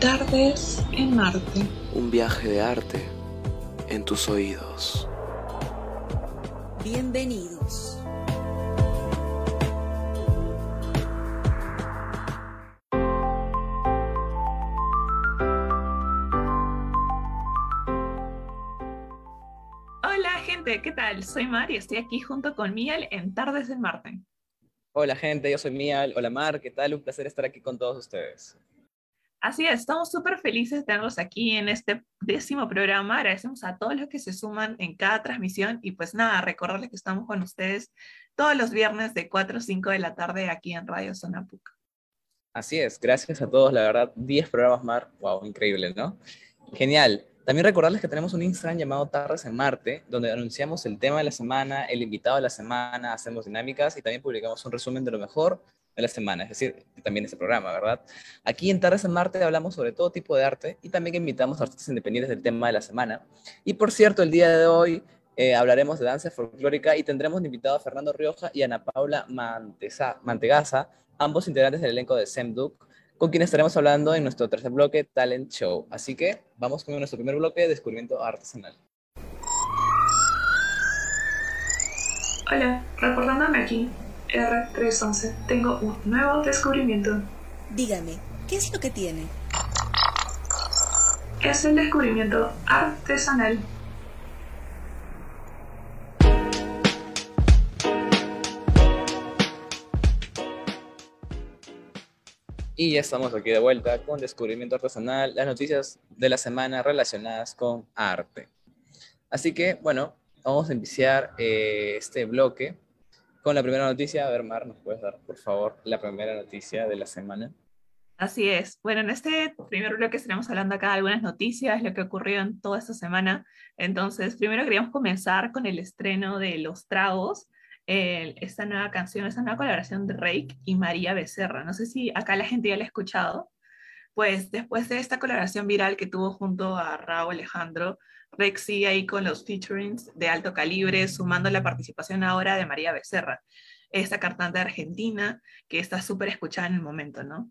Tardes en Marte. Un viaje de arte en tus oídos. Bienvenidos. Hola gente, ¿qué tal? Soy Mar y estoy aquí junto con Miel en Tardes en Marte. Hola gente, yo soy Mial. Hola Mar, ¿qué tal? Un placer estar aquí con todos ustedes. Así es, estamos súper felices de tenerlos aquí en este décimo programa. Agradecemos a todos los que se suman en cada transmisión y pues nada, recordarles que estamos con ustedes todos los viernes de 4 o 5 de la tarde aquí en Radio Zona Puc. Así es, gracias a todos, la verdad, 10 programas Mar, wow, increíble, ¿no? Genial. También recordarles que tenemos un Instagram llamado Tardes en Marte, donde anunciamos el tema de la semana, el invitado de la semana, hacemos dinámicas y también publicamos un resumen de lo mejor de la semana, es decir, también ese programa, ¿verdad? Aquí en Tardes en Marte hablamos sobre todo tipo de arte y también invitamos a artistas independientes del tema de la semana. Y por cierto, el día de hoy eh, hablaremos de danza folclórica y tendremos invitado a Fernando Rioja y Ana Paula Manteza, Mantegaza, ambos integrantes del elenco de Semduc, con quien estaremos hablando en nuestro tercer bloque Talent Show. Así que vamos con nuestro primer bloque de descubrimiento artesanal. Hola, reportándome aquí, R311. Tengo un nuevo descubrimiento. Dígame, ¿qué es lo que tiene? Es el descubrimiento artesanal. Y ya estamos aquí de vuelta con Descubrimiento Artesanal, las noticias de la semana relacionadas con arte. Así que, bueno, vamos a iniciar eh, este bloque con la primera noticia. A ver, Mar, ¿nos puedes dar, por favor, la primera noticia de la semana? Así es. Bueno, en este primer bloque estaremos hablando acá de algunas noticias, lo que ocurrió en toda esta semana. Entonces, primero queríamos comenzar con el estreno de Los Tragos, esta nueva canción, esta nueva colaboración de Rake y María Becerra. No sé si acá la gente ya la ha escuchado. Pues después de esta colaboración viral que tuvo junto a Raúl Alejandro, Sigue ahí con los featurings de alto calibre, sumando la participación ahora de María Becerra, esta cantante argentina que está súper escuchada en el momento, ¿no?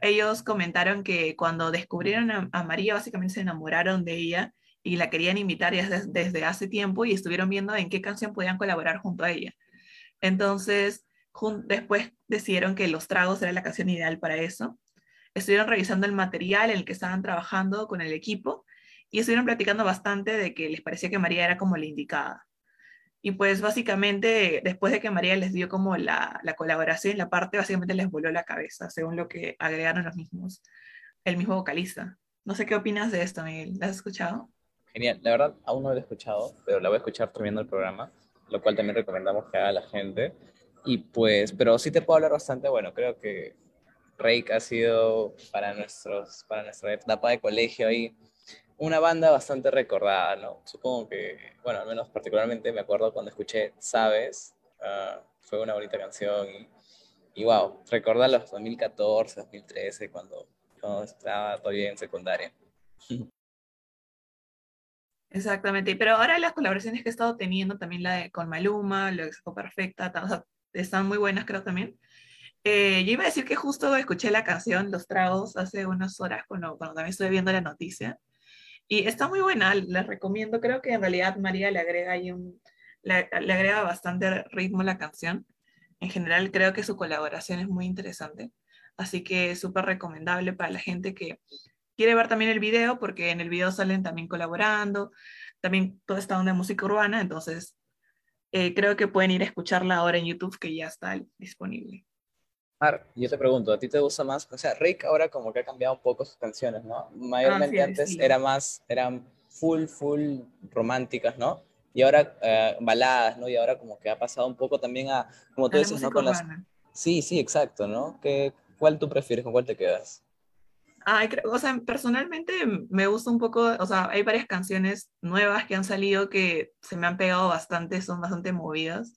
Ellos comentaron que cuando descubrieron a, a María, básicamente se enamoraron de ella y la querían invitar desde, desde hace tiempo y estuvieron viendo en qué canción podían colaborar junto a ella. Entonces, después decidieron que Los Tragos era la canción ideal para eso. Estuvieron revisando el material en el que estaban trabajando con el equipo y estuvieron platicando bastante de que les parecía que María era como la indicada. Y pues básicamente, después de que María les dio como la, la colaboración, la parte básicamente les voló la cabeza, según lo que agregaron los mismos, el mismo vocalista. No sé qué opinas de esto, Miguel. ¿La has escuchado? Genial, la verdad aún no la he escuchado, pero la voy a escuchar terminando el programa lo cual también recomendamos que haga la gente. Y pues, pero sí te puedo hablar bastante, bueno, creo que Rake ha sido para, nuestros, para nuestra etapa de colegio ahí una banda bastante recordada, ¿no? Supongo que, bueno, al menos particularmente me acuerdo cuando escuché Sabes, uh, fue una bonita canción y, y wow, recordar los 2014, 2013, cuando, cuando estaba todavía en secundaria. Exactamente, pero ahora las colaboraciones que he estado teniendo, también la de con Maluma, lo de Expo Perfecta, están muy buenas creo también. Eh, yo iba a decir que justo escuché la canción Los Tragos hace unas horas cuando, cuando también estuve viendo la noticia y está muy buena, les recomiendo, creo que en realidad María le agrega ahí un, le agrega bastante ritmo a la canción. En general creo que su colaboración es muy interesante, así que es súper recomendable para la gente que quiere ver también el video, porque en el video salen también colaborando, también toda esta onda de música urbana, entonces eh, creo que pueden ir a escucharla ahora en YouTube, que ya está disponible. Mar, yo te pregunto, ¿a ti te gusta más? O sea, Rick ahora como que ha cambiado un poco sus canciones, ¿no? Mayormente ah, sí, antes sí. era más, eran full, full románticas, ¿no? Y ahora uh, baladas, ¿no? Y ahora como que ha pasado un poco también a, como tú dices, ¿no? Con las... Sí, sí, exacto, ¿no? ¿Qué, ¿Cuál tú prefieres? ¿Con cuál te quedas? Ay, o sea, personalmente me gusta un poco, o sea, hay varias canciones nuevas que han salido que se me han pegado bastante, son bastante movidas.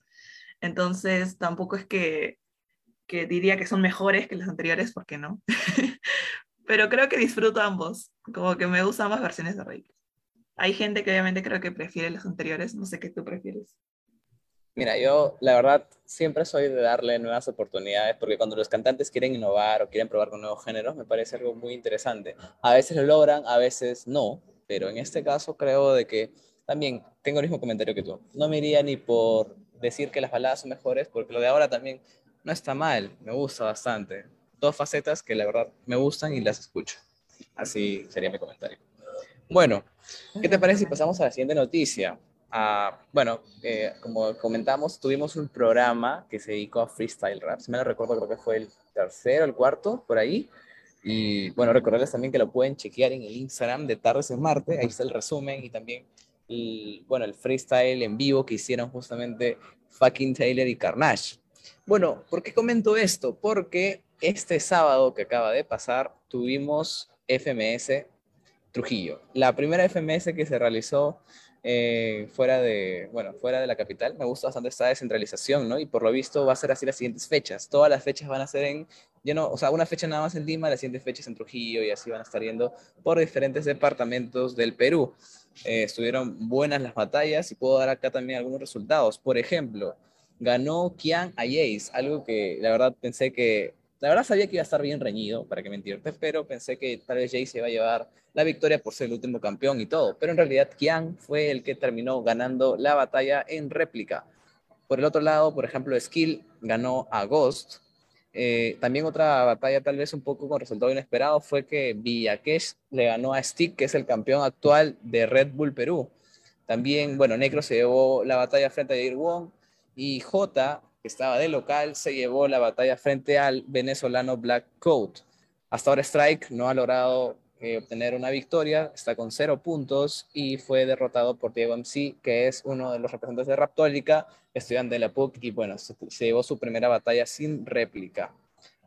Entonces, tampoco es que, que diría que son mejores que las anteriores, porque no. Pero creo que disfruto ambos, como que me gustan ambas versiones de Rey. Hay gente que obviamente creo que prefiere las anteriores, no sé qué tú prefieres. Mira, yo la verdad siempre soy de darle nuevas oportunidades porque cuando los cantantes quieren innovar o quieren probar con nuevos géneros me parece algo muy interesante. A veces lo logran, a veces no, pero en este caso creo de que también tengo el mismo comentario que tú. No me iría ni por decir que las baladas son mejores porque lo de ahora también no está mal, me gusta bastante. Dos facetas que la verdad me gustan y las escucho. Así sería mi comentario. Bueno, ¿qué te parece si pasamos a la siguiente noticia? Ah, bueno, eh, como comentamos, tuvimos un programa que se dedicó a freestyle rap. Si me lo recuerdo, creo que fue el tercero, el cuarto, por ahí. Y bueno, recordarles también que lo pueden chequear en el Instagram de Tardes en Marte. Ahí está el resumen y también el, bueno, el freestyle en vivo que hicieron justamente Fucking Taylor y Carnage. Bueno, ¿por qué comento esto? Porque este sábado que acaba de pasar tuvimos FMS Trujillo. La primera FMS que se realizó eh, fuera, de, bueno, fuera de la capital. Me gusta bastante esta descentralización, ¿no? Y por lo visto va a ser así las siguientes fechas. Todas las fechas van a ser en, yo no, o sea, una fecha nada más en Lima, las siguientes fechas en Trujillo y así van a estar yendo por diferentes departamentos del Perú. Eh, estuvieron buenas las batallas y puedo dar acá también algunos resultados. Por ejemplo, ganó Kian a Jace, algo que la verdad pensé que la verdad sabía que iba a estar bien reñido, para que mentirte, pero pensé que tal vez Jay se iba a llevar la victoria por ser el último campeón y todo. Pero en realidad Kian fue el que terminó ganando la batalla en réplica. Por el otro lado, por ejemplo, Skill ganó a Ghost. Eh, también otra batalla tal vez un poco con resultado inesperado fue que Villaquesh le ganó a Stick, que es el campeón actual de Red Bull Perú. También, bueno, Necro se llevó la batalla frente a Jair y J que estaba de local, se llevó la batalla frente al venezolano Black Coat. Hasta ahora Strike no ha logrado eh, obtener una victoria, está con cero puntos y fue derrotado por Diego MC, que es uno de los representantes de Raptólica, estudiante de la PUC, y bueno, se, llevó su primera batalla sin réplica.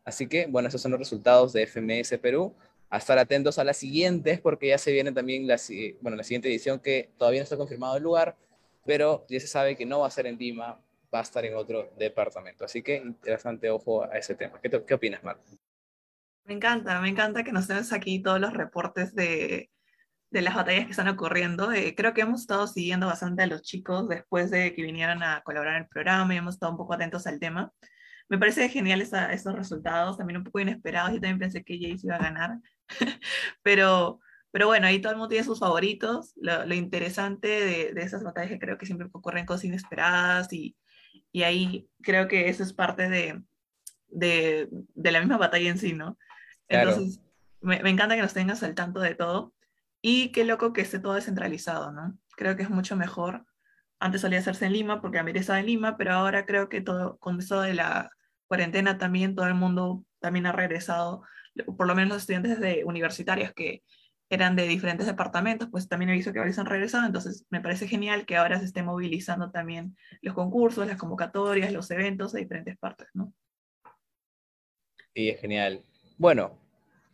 Así que, bueno, esos son los resultados de FMS Perú. A estar atentos a las siguientes, porque ya se viene también la, bueno, la siguiente edición que todavía no está confirmado el lugar, pero ya se sabe que no va a ser en Lima, va a estar en otro departamento. Así que interesante ojo a ese tema. ¿Qué, qué opinas, Mar? Me encanta, me encanta que nos des aquí todos los reportes de, de las batallas que están ocurriendo. Eh, creo que hemos estado siguiendo bastante a los chicos después de que vinieran a colaborar en el programa y hemos estado un poco atentos al tema. Me parece genial esa, esos resultados, también un poco inesperados. Yo también pensé que Jace iba a ganar, pero, pero bueno, ahí todo el mundo tiene sus favoritos. Lo, lo interesante de, de, esas batallas que creo que siempre ocurren cosas inesperadas y, y ahí creo que eso es parte de, de, de la misma batalla en sí, ¿no? Entonces, me, me, encanta que nos tengas al tanto de todo y qué loco que esté todo descentralizado, ¿no? Creo que es mucho mejor. Antes solía hacerse en Lima porque Amir estaba en Lima, pero ahora creo que todo, con eso de la cuarentena también todo el mundo también ha regresado, por lo menos los estudiantes de universitarios que eran de diferentes departamentos, pues también he visto que varios han regresado, entonces me parece genial que ahora se esté movilizando también los concursos, las convocatorias, los eventos de diferentes partes, ¿no? Sí, es genial. Bueno,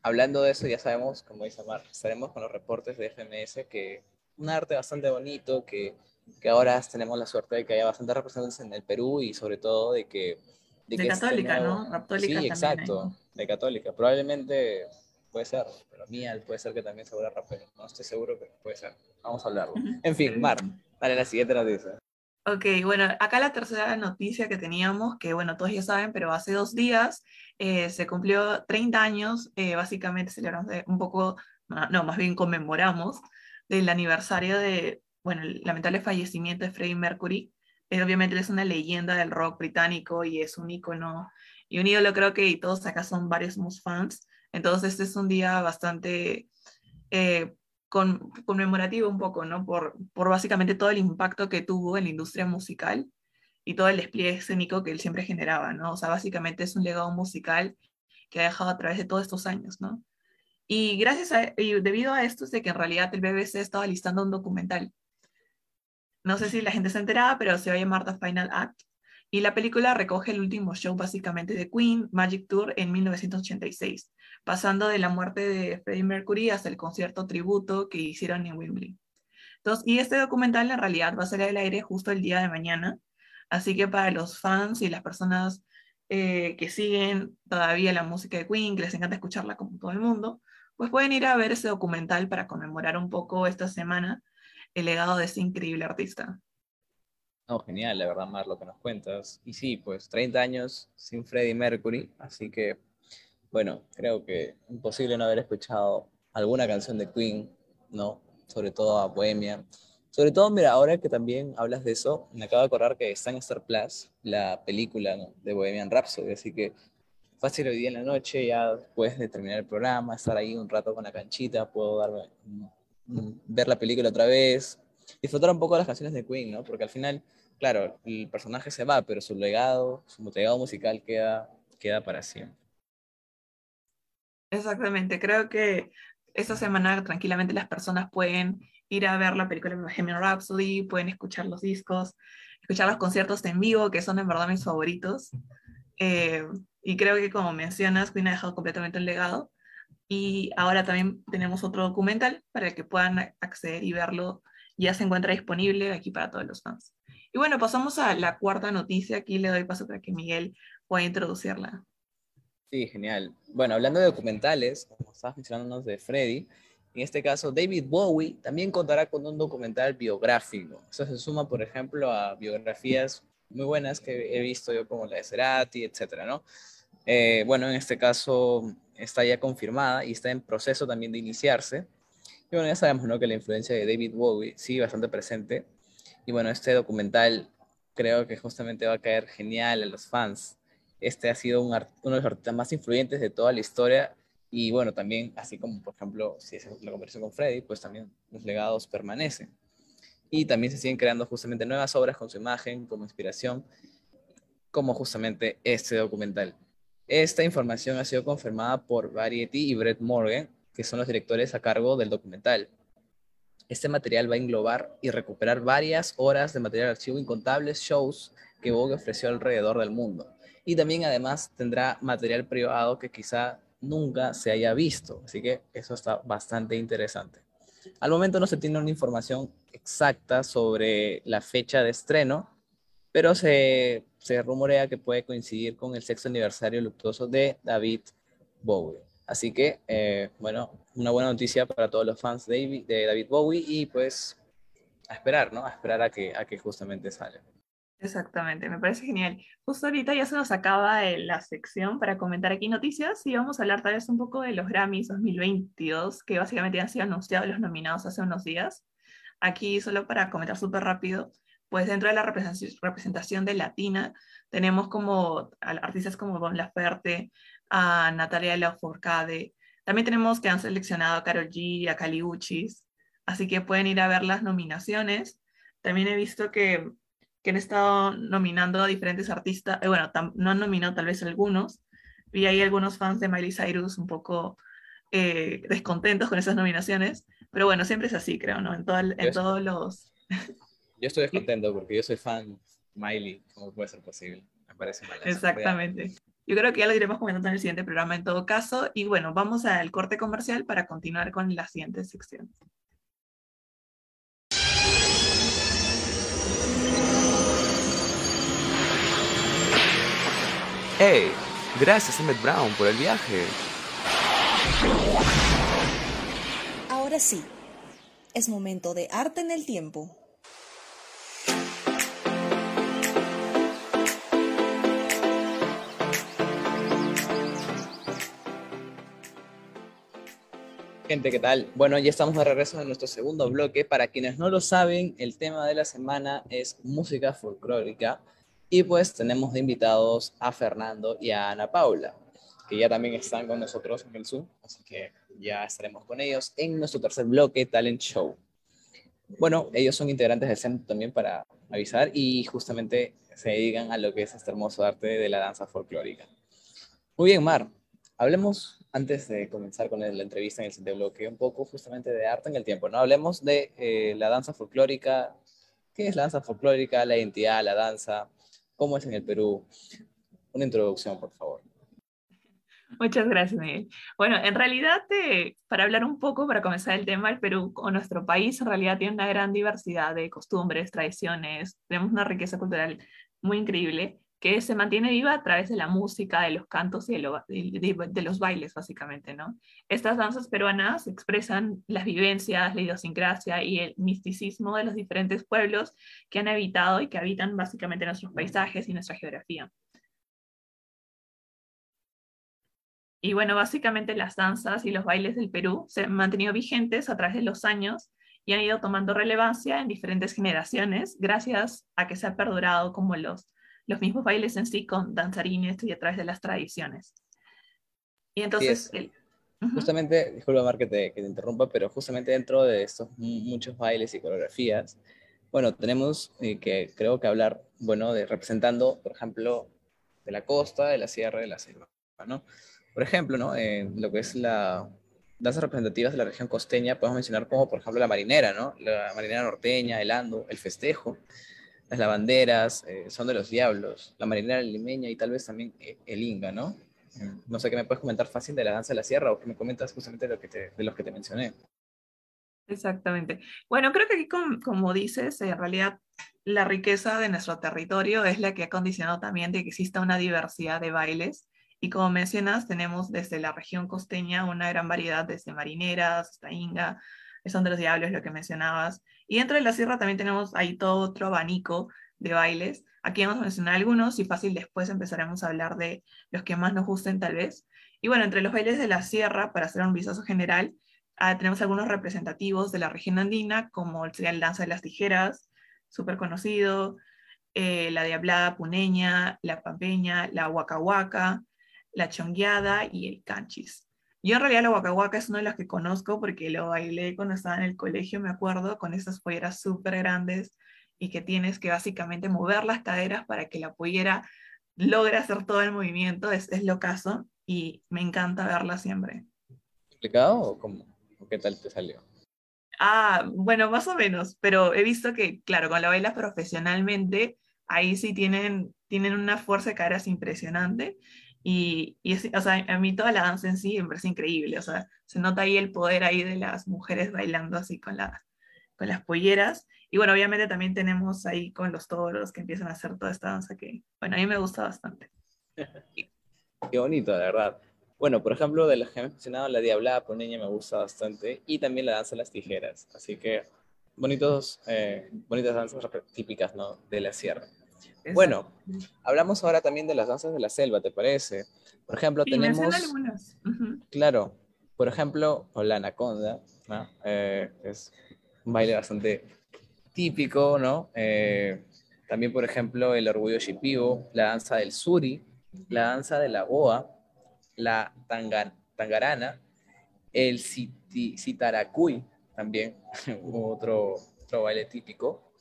hablando de eso, ya sabemos, como dice Mar, estaremos con los reportes de FMS, que un arte bastante bonito, que, que ahora tenemos la suerte de que haya bastantes representantes en el Perú y sobre todo de que... De, de que católica, este nuevo... ¿no? Raptólica sí, exacto, hay, ¿no? de católica. Probablemente puede ser, pero Mial puede ser que también se vuelva rapero. No estoy seguro, pero puede ser. Vamos a hablarlo. En fin, Mar, dale la siguiente noticia. Ok, bueno, acá la tercera noticia que teníamos, que bueno, todos ya saben, pero hace dos días eh, se cumplió 30 años, eh, básicamente celebramos un poco, no, más bien conmemoramos del aniversario de, bueno, el lamentable fallecimiento de Freddie Mercury. Eh, obviamente él es una leyenda del rock británico y es un ícono y un ídolo, creo que y todos acá son varios somos fans. Entonces este es un día bastante eh, con, conmemorativo un poco, ¿no? Por, por básicamente todo el impacto que tuvo en la industria musical y todo el despliegue escénico que él siempre generaba, ¿no? O sea, básicamente es un legado musical que ha dejado a través de todos estos años, ¿no? Y gracias a, y debido a esto es de que en realidad el BBC estaba listando un documental. No sé si la gente se enteraba, pero se va a llamar The Final Act. Y la película recoge el último show básicamente de Queen, Magic Tour, en 1986 pasando de la muerte de Freddie Mercury hasta el concierto tributo que hicieron en Wembley. Entonces, y este documental en realidad va a salir al aire justo el día de mañana, así que para los fans y las personas eh, que siguen todavía la música de Queen, que les encanta escucharla como todo el mundo, pues pueden ir a ver ese documental para conmemorar un poco esta semana el legado de ese increíble artista. No, genial, la verdad, Mar, lo que nos cuentas. Y sí, pues 30 años sin Freddie Mercury, así que, bueno, creo que imposible no haber escuchado alguna canción de Queen, ¿no? Sobre todo a Bohemia. Sobre todo, mira, ahora que también hablas de eso, me acabo de acordar que está en Star Plus la película ¿no? de Bohemian Rhapsody, así que fácil hoy día en la noche, ya después de terminar el programa, estar ahí un rato con la canchita, puedo darme, ver la película otra vez, disfrutar un poco de las canciones de Queen, ¿no? Porque al final, claro, el personaje se va, pero su legado, su legado musical queda, queda para siempre. Exactamente, creo que esta semana tranquilamente las personas pueden ir a ver la película de Bohemian Rhapsody, pueden escuchar los discos, escuchar los conciertos en vivo, que son en verdad mis favoritos. Eh, y creo que como mencionas, Queen ha dejado completamente el legado. Y ahora también tenemos otro documental para que puedan acceder y verlo. Ya se encuentra disponible aquí para todos los fans. Y bueno, pasamos a la cuarta noticia. Aquí le doy paso para que Miguel pueda introducirla. Sí, genial. Bueno, hablando de documentales, como estabas mencionándonos de Freddy, en este caso David Bowie también contará con un documental biográfico. Eso se suma, por ejemplo, a biografías muy buenas que he visto yo como la de Cerati, etcétera, ¿no? Eh, bueno, en este caso está ya confirmada y está en proceso también de iniciarse. Y bueno, ya sabemos, ¿no? Que la influencia de David Bowie sigue bastante presente. Y bueno, este documental creo que justamente va a caer genial a los fans. Este ha sido uno de los artistas más influyentes de toda la historia y bueno, también, así como por ejemplo, si es la conversación con Freddy, pues también los legados permanecen. Y también se siguen creando justamente nuevas obras con su imagen como inspiración, como justamente este documental. Esta información ha sido confirmada por Variety y Brett Morgan, que son los directores a cargo del documental. Este material va a englobar y recuperar varias horas de material archivo, incontables shows que Vogue ofreció alrededor del mundo. Y también además tendrá material privado que quizá nunca se haya visto. Así que eso está bastante interesante. Al momento no se tiene una información exacta sobre la fecha de estreno, pero se rumorea que puede coincidir con el sexto aniversario luctuoso de David Bowie. Así que, eh, bueno, una buena noticia para todos los fans de, David Bowie y pues a esperar, ¿no? A esperar a que, justamente salga. Exactamente, me parece genial. Justo ahorita ya se nos acaba la sección para comentar aquí noticias y vamos a hablar tal vez un poco de los Grammys 2022, que básicamente han sido anunciados los nominados hace unos días. Aquí, solo para comentar súper rápido, pues dentro de la representación de Latina, tenemos como artistas como Bon Laferte, a Natalia Lafourcade, también tenemos que han seleccionado a Karol G y a Kali Uchis, así que pueden ir a ver las nominaciones. También he visto que que han estado nominando a diferentes artistas, eh, bueno, no han nominado tal vez algunos, y hay algunos fans de Miley Cyrus un poco eh, descontentos con esas nominaciones, pero bueno, siempre es así, creo, ¿no? En, en todos los... Yo estoy descontento porque yo soy fan Miley, ¿cómo puede ser posible? Me parece mal. Exactamente. Yo creo que ya lo iremos comentando en el siguiente programa en todo caso, y bueno, vamos al corte comercial para continuar con la siguiente sección. ¡Hey! Gracias, Emmett Brown, por el viaje. Ahora sí, es momento de arte en el tiempo. Gente, ¿qué tal? Bueno, ya estamos de regreso en nuestro segundo bloque. Para quienes no lo saben, el tema de la semana es música folclórica y pues tenemos de invitados a Fernando y a Ana Paula, que ya también están con nosotros en el Zoom, así que ya estaremos con ellos en nuestro tercer bloque Talent Show. Bueno, ellos son integrantes del centro también para avisar y justamente se dedican a lo que es este hermoso arte de la danza folclórica. Muy bien, Mar, hablemos antes de comenzar con la entrevista en el siguiente bloque un poco justamente de arte en el tiempo, ¿no? Hablemos de eh, la danza folclórica, qué es la danza folclórica, la identidad, la danza, cómo es en el Perú. Una introducción, por favor. Muchas gracias, Miguel. Bueno, en realidad, eh, para hablar un poco, para comenzar el tema, el Perú o nuestro país en realidad tiene una gran diversidad de costumbres, tradiciones, tenemos una riqueza cultural muy increíble. Que se mantiene viva a través de la música, de los cantos y de, lo- de- de- de los bailes, básicamente, ¿no? Estas danzas peruanas expresan las vivencias, la idiosincrasia y el misticismo de los diferentes pueblos que han habitado y que habitan básicamente nuestros paisajes y nuestra geografía. Y bueno, básicamente las danzas y los bailes del Perú se han mantenido vigentes a través de los años y han ido tomando relevancia en diferentes generaciones gracias a que se ha perdurado como los, los mismos bailes en sí con danzarines y a través de las tradiciones. Y entonces... el-. Justamente, disculpa Mar que te, que te interrumpa, pero justamente dentro de estos mu- muchos bailes y coreografías, bueno, tenemos eh, que creo que hablar, bueno, de representando, por ejemplo, de la costa, de la sierra, de la selva, ¿no? Por ejemplo, ¿no? En lo que es la danzas representativas de la región costeña, podemos mencionar como, por ejemplo, la marinera, ¿no? La marinera norteña, el ando, el festejo, las lavanderas, eh, son de los diablos, la marinera limeña y tal vez también eh, el inga, ¿no? No sé qué me puedes comentar fácil de la danza de la sierra o que me comentas justamente de, lo que de los que te mencioné. Exactamente. Bueno, creo que aquí, com- como dices, en realidad la riqueza de nuestro territorio es la que ha condicionado también de que exista una diversidad de bailes. Y como mencionas, tenemos desde la región costeña una gran variedad, desde marineras hasta inga, son de los diablos, lo que mencionabas. Y dentro de la sierra también tenemos ahí todo otro abanico de bailes. Aquí vamos a mencionar algunos y fácil después empezaremos a hablar de los que más nos gusten tal vez. Y bueno, entre los bailes de la sierra, para hacer un vistazo general, Ah, tenemos algunos representativos de la región andina, como sería el danza de las tijeras, súper conocido, eh, la diablada puneña, la pampeña, la huacahuaca, la chongueada y el canchis. Yo en realidad la huacahuaca es uno de los que conozco porque lo bailé cuando estaba en el colegio, me acuerdo, con esas polleras súper grandes y que tienes que básicamente mover las caderas para que la pollera logre hacer todo el movimiento, es, es lo caso y me encanta verla siempre. ¿Explicado o cómo? ¿O qué tal te salió? Ah, bueno, más o menos, pero he visto que, claro, cuando la bailas profesionalmente, ahí sí tienen, tienen una fuerza de caderas impresionante. Y, y es- o sea, a mí toda la danza en sí me parece increíble. O sea, se nota ahí el poder ahí de las mujeres bailando así con, la, con las polleras. Y bueno, obviamente también tenemos ahí con los toros que empiezan a hacer toda esta danza que, bueno, a mí me gusta bastante. Qué bonito, de verdad. Bueno, por ejemplo, de las que he mencionado, la diablada poneña me gusta bastante y también la danza de las tijeras. Así que bonitos, eh, bonitas danzas típicas, ¿no? De la sierra. Bueno, hablamos ahora también de las danzas de la selva, ¿te parece? Por ejemplo, Sí, tenemos... algunas. Claro, por ejemplo, la anaconda, ¿no? Eh, es un baile bastante típico, ¿no? Eh, también, por ejemplo, el orgullo shipibo, la danza del suri, la danza de la boa, la tanga- tangarana, el siti- sitaracuy, también, otro, otro baile típico,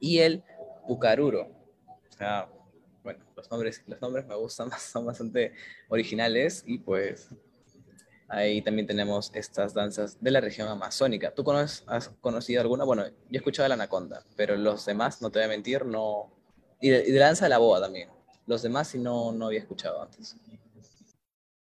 y el pucaruro. O sea, bueno, los nombres, los nombres me gustan, son bastante originales y pues ahí también tenemos estas danzas de la región amazónica. ¿Tú conoces, has conocido alguna? Bueno, yo he escuchado la anaconda, pero los demás, no te voy a mentir, no... Y de, y de la danza de la boa también. Los demás sí no, no había escuchado antes.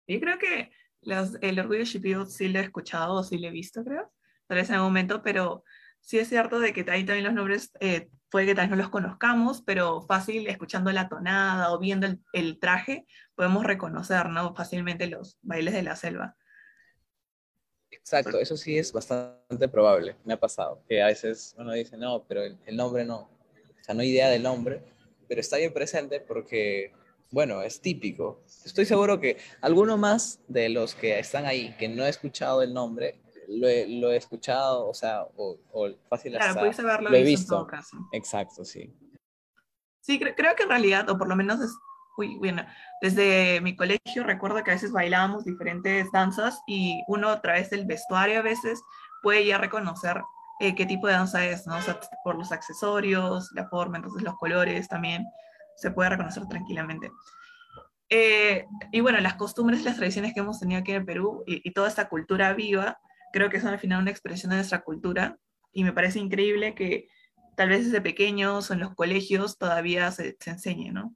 Yo creo que los- el orgullo shipibo sí lo he escuchado o sí lo he visto, creo, tal vez en algún momento, pero sí es cierto de que ahí también los nombres eh, puede que tal vez no los conozcamos, pero fácil, escuchando la tonada o viendo el, traje, podemos reconocer ¿no? fácilmente los bailes de la selva. Exacto, eso sí es bastante probable, me ha pasado, que a veces uno dice, no, pero el, nombre no, o sea, no hay idea del nombre, pero está bien presente porque, bueno, es típico. Estoy seguro que alguno más de los que están ahí, que no he escuchado el nombre, lo he, lo he escuchado, o sea, o, o fácil Claro, hasta puedes haberlo lo he visto, en todo caso. Exacto, sí. Sí, cre- creo que en realidad, o por lo menos es, uy, bueno, desde mi colegio recuerdo que a veces bailábamos diferentes danzas y uno a través del vestuario a veces puede ya reconocer eh, qué tipo de danza es, ¿no? O sea, por los accesorios, la forma, entonces los colores también se puede reconocer tranquilamente. Eh, y bueno, las costumbres, las tradiciones que hemos tenido aquí en el Perú y, y toda esta cultura viva, creo que son al final una expresión de nuestra cultura y me parece increíble que tal vez desde pequeños o en los colegios todavía se, se enseñe, ¿no?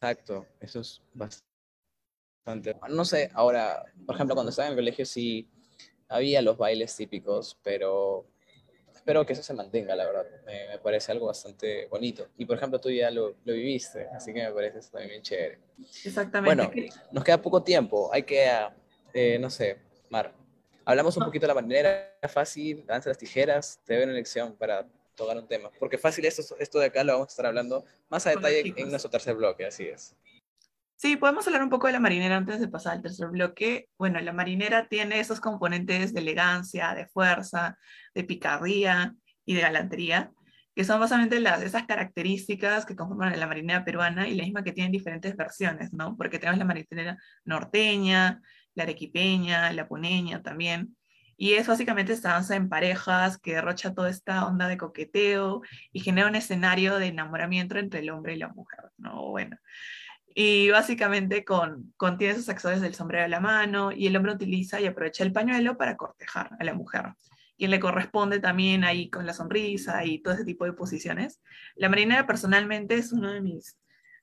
Exacto, eso es bastante. No sé, ahora, por ejemplo, cuando estaba en el colegio sí había los bailes típicos, pero espero que eso se mantenga, la verdad. Me, me parece algo bastante bonito. Y por ejemplo, tú ya lo, lo viviste, así que me parece eso también bien chévere. Exactamente. Bueno, nos queda poco tiempo. Hay que, eh, no sé, Mar, hablamos un poquito de la marinera fácil, danza las tijeras, te doy una lección para tocar un tema. Porque fácil, esto, esto de acá lo vamos a estar hablando más a detalle en nuestro tercer bloque, así es. Sí, podemos hablar un poco de la marinera antes de pasar al tercer bloque. Bueno, la marinera tiene esos componentes de elegancia, de fuerza, de picardía y de galantería, que son básicamente las, esas características que conforman a la marinera peruana y la misma que tienen diferentes versiones, ¿no? Porque tenemos la marinera norteña, la arequipeña, la puneña también. Y es básicamente esta danza en parejas que derrocha toda esta onda de coqueteo y genera un escenario de enamoramiento entre el hombre y la mujer, ¿no? Bueno. Y básicamente con, contiene esos accesorios del sombrero a la mano y el hombre utiliza y aprovecha el pañuelo para cortejar a la mujer. Quien le corresponde también ahí con la sonrisa y todo ese tipo de posiciones. La marinera personalmente es uno de mis,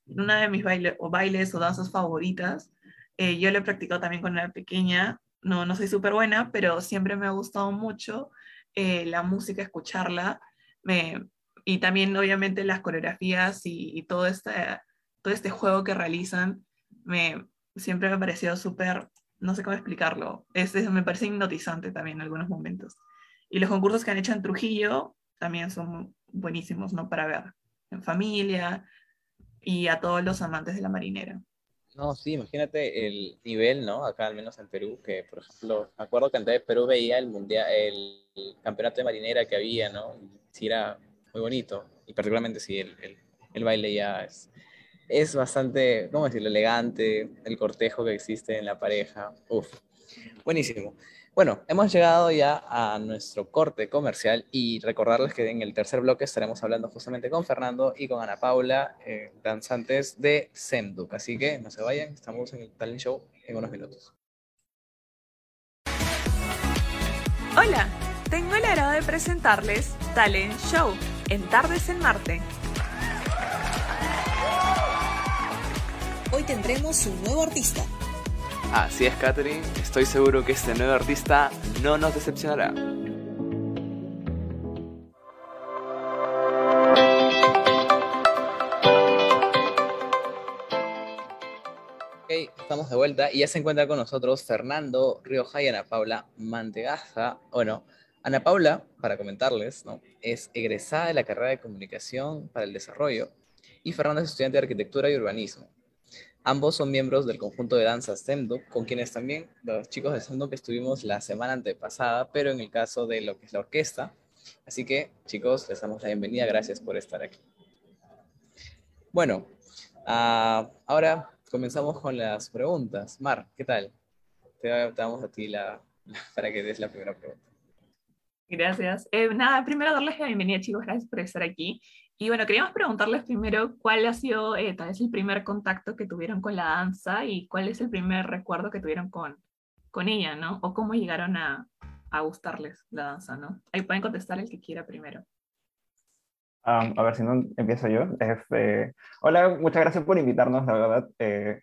una de mis baile, o bailes o danzas favoritas. Eh, yo lo he practicado también cuando era pequeña. No, no soy súper buena, pero siempre me ha gustado mucho eh, la música, escucharla. Me, y también obviamente las coreografías y, y todo este todo este juego que realizan me, siempre me ha parecido súper, no sé cómo explicarlo, es, es- me parece hipnotizante también en algunos momentos. Y los concursos que han hecho en Trujillo también son buenísimos, ¿no? Para ver en familia y a todos los amantes de la marinera. No, sí, imagínate el nivel, ¿no? Acá al menos en Perú, que por ejemplo, me acuerdo que antes Perú veía el mundial, el, campeonato de marinera que había, ¿no? Sí era muy bonito. Y particularmente sí, el, el, el baile ya es, es bastante, ¿cómo decirlo? Elegante, el cortejo que existe en la pareja. Uf, buenísimo. Bueno, hemos llegado ya a nuestro corte comercial y recordarles que en el tercer bloque estaremos hablando justamente con Fernando y con Ana Paula, eh, danzantes de Semduc. Así que no se vayan, estamos en el Talent Show en unos minutos. Hola, tengo el agrado de presentarles Talent Show en Tardes en Marte. Hoy tendremos un nuevo artista. Así es, Katherine. Estoy seguro que este nuevo artista no nos decepcionará. Ok, estamos de vuelta y ya se encuentra con nosotros Fernando Rioja y Ana Paula Mantegaza. Bueno, Ana Paula, para comentarles, es egresada de la carrera de Comunicación para el Desarrollo y Fernando es estudiante de Arquitectura y Urbanismo. Ambos son miembros del conjunto de danza STEMDUC, con quienes también los chicos de STEMDUC estuvimos la semana antepasada, pero en el caso de lo que es la orquesta. Así que, chicos, les damos la bienvenida. Gracias por estar aquí. Bueno, ah, ahora comenzamos con las preguntas. Mar, ¿qué tal? Te, damos a ti la, para que des la primera pregunta. Gracias. Eh, nada, primero darles la bienvenida, chicos, gracias por estar aquí. Y bueno, queríamos preguntarles primero cuál ha sido eh, tal vez el primer contacto que tuvieron con la danza y cuál es el primer recuerdo que tuvieron con, con ella, ¿no? O cómo llegaron a, a gustarles la danza, ¿no? Ahí pueden contestar el que quiera primero. Um, a ver si no empiezo yo. Este, hola, muchas gracias por invitarnos, la verdad. Eh,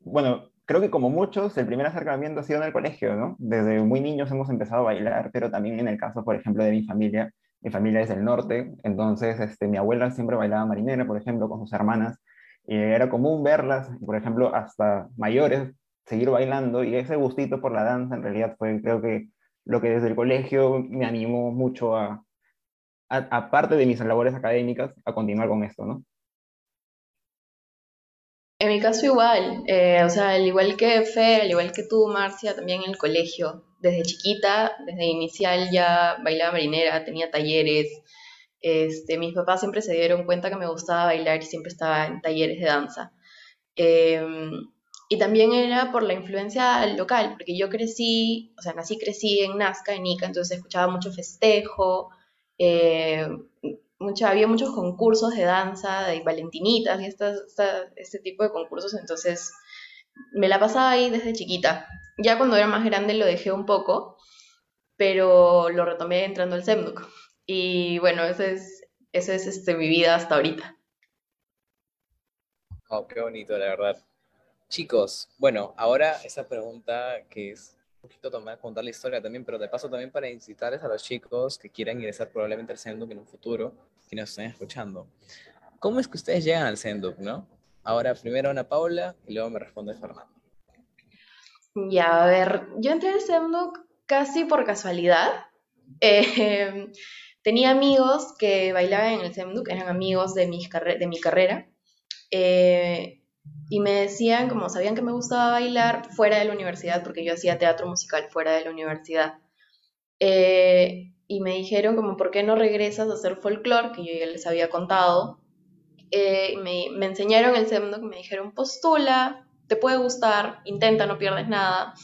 bueno, creo que como muchos, el primer acercamiento ha sido en el colegio, ¿no? Desde muy niños hemos empezado a bailar, pero también en el caso, por ejemplo, de mi familia. Mi familia es del norte, entonces este, mi abuela siempre bailaba marinera, por ejemplo, con sus hermanas. Y era común verlas, por ejemplo, hasta mayores, seguir bailando. Y ese gustito por la danza, en realidad, fue creo que lo que desde el colegio me animó mucho a, aparte de mis labores académicas, a continuar con esto, ¿no? En mi caso igual, eh, o sea, al igual que Fe, al igual que tú, Marcia, también en el colegio. Desde chiquita, desde inicial ya bailaba marinera, tenía talleres. Este, mis papás siempre se dieron cuenta que me gustaba bailar y siempre estaba en talleres de danza. Eh, y también era por la influencia local, porque yo crecí, o sea, nací, crecí en Nazca, en Ica, entonces escuchaba mucho festejo, eh, había muchos concursos de danza, de valentinitas y este tipo de concursos, entonces me la pasaba ahí desde chiquita. Ya cuando era más grande lo dejé un poco, pero lo retomé entrando al SEMDUC. Y bueno, esa es, esa es este, mi vida hasta ahorita. Oh, qué bonito, la verdad. Chicos, bueno, ahora esa pregunta que es poquito tomar, contar la historia también, pero de paso también para incitarles a los chicos que quieran ingresar probablemente al Senduk en un futuro, que nos estén escuchando. ¿Cómo es que ustedes llegan al Senduk, no? Ahora primero Ana Paula y luego me responde Fernando. Ya, a ver, yo entré al Senduk casi por casualidad. Eh, tenía amigos que bailaban en el Semduk, eran amigos de, de mi carrera. Eh, y me decían, como sabían que me gustaba bailar fuera de la universidad, porque yo hacía teatro musical fuera de la universidad. Eh, y me dijeron como, ¿por qué no regresas a hacer folclore? Que yo ya les había contado. me, me, enseñaron el Semduk, me dijeron, postula, te puede gustar, intenta, no pierdes nada.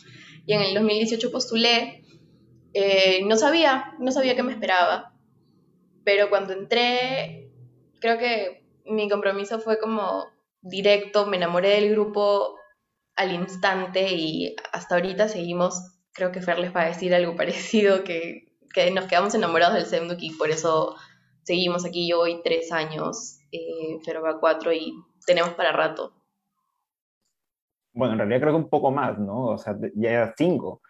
Y en el 2018 postulé, eh, no sabía, no sabía qué me esperaba, pero cuando entré, creo que mi compromiso fue como directo, me enamoré del grupo al instante y hasta ahorita seguimos, creo que Fer les va a decir algo parecido, que, que nos quedamos enamorados del Semduk y por eso seguimos aquí. Yo voy tres años, eh, Fer va cuatro y tenemos para rato. Bueno, en realidad creo que un poco más, ¿no? O sea, ya cinco